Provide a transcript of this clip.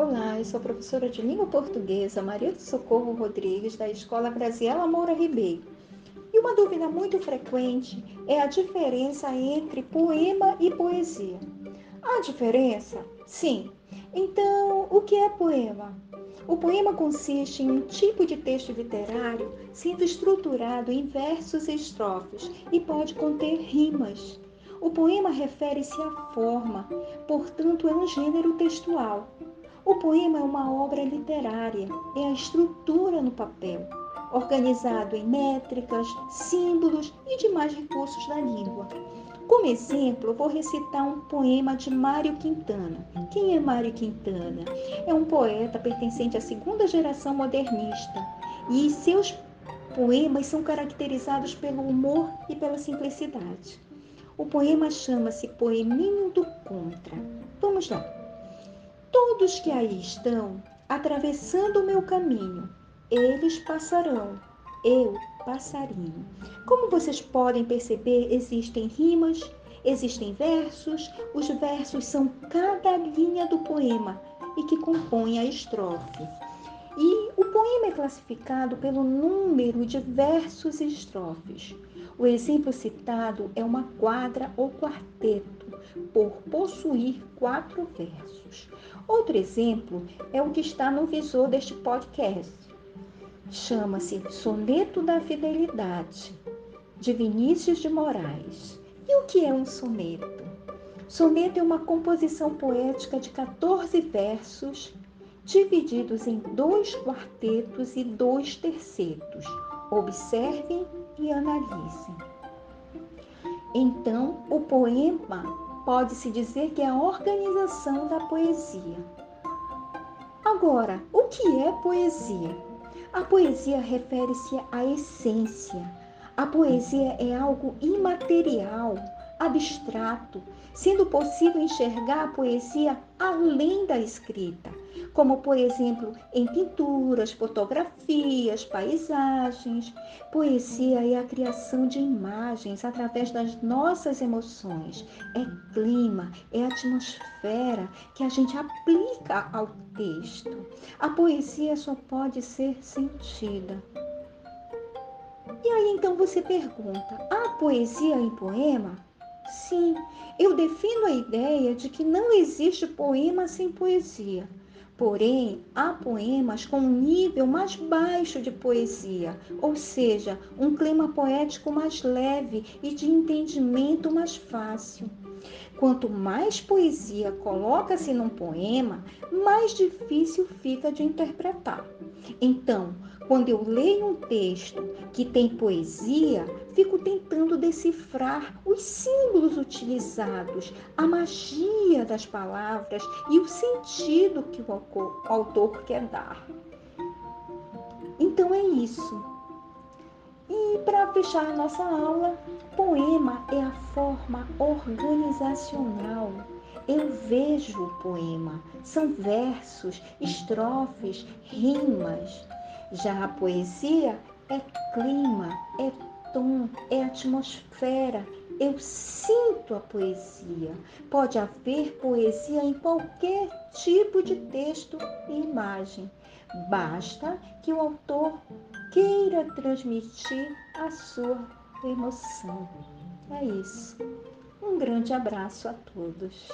Olá, eu sou professora de língua portuguesa Maria do Socorro Rodrigues, da Escola Graziela Moura Ribeiro. E uma dúvida muito frequente é a diferença entre poema e poesia. Há diferença? Sim. Então, o que é poema? O poema consiste em um tipo de texto literário sendo estruturado em versos e estrofes e pode conter rimas. O poema refere-se à forma, portanto, é um gênero textual. O poema é uma obra literária, é a estrutura no papel, organizado em métricas, símbolos e demais recursos da língua. Como exemplo, vou recitar um poema de Mário Quintana. Quem é Mário Quintana? É um poeta pertencente à segunda geração modernista e seus poemas são caracterizados pelo humor e pela simplicidade. O poema chama-se Poeminho do Contra. Vamos lá. Todos que aí estão, atravessando o meu caminho, eles passarão, eu passarinho. Como vocês podem perceber, existem rimas, existem versos, os versos são cada linha do poema e que compõe a estrofe. E o poema é classificado pelo número de versos e estrofes. O exemplo citado é uma quadra ou quarteto, por possuir quatro versos. Outro exemplo é o que está no visor deste podcast. Chama-se Soneto da Fidelidade, de Vinícius de Moraes. E o que é um soneto? Soneto é uma composição poética de 14 versos, divididos em dois quartetos e dois tercetos. Observem e analisem. Então, o poema pode-se dizer que é a organização da poesia. Agora, o que é poesia? A poesia refere-se à essência. A poesia é algo imaterial, abstrato, sendo possível enxergar a poesia além da escrita, como por exemplo em pinturas, fotografias, paisagens. Poesia é a criação de imagens através das nossas emoções, é clima, é atmosfera que a gente aplica ao texto. A poesia só pode ser sentida. E aí então você pergunta: há poesia em poema? Sim, eu defino a ideia de que não existe poema sem poesia. Porém, há poemas com um nível mais baixo de poesia, ou seja, um clima poético mais leve e de entendimento mais fácil. Quanto mais poesia coloca-se num poema, mais difícil fica de interpretar. Então, quando eu leio um texto que tem poesia, fico tentando decifrar os símbolos utilizados, a magia das palavras e o sentido que o autor quer dar. Então é isso. E para fechar a nossa aula, poema é a forma organizacional. Eu vejo o poema, são versos, estrofes, rimas. Já a poesia é clima, é tom, é atmosfera. Eu sinto a poesia. Pode haver poesia em qualquer tipo de texto e imagem. Basta que o autor queira transmitir a sua emoção. É isso. Um grande abraço a todos.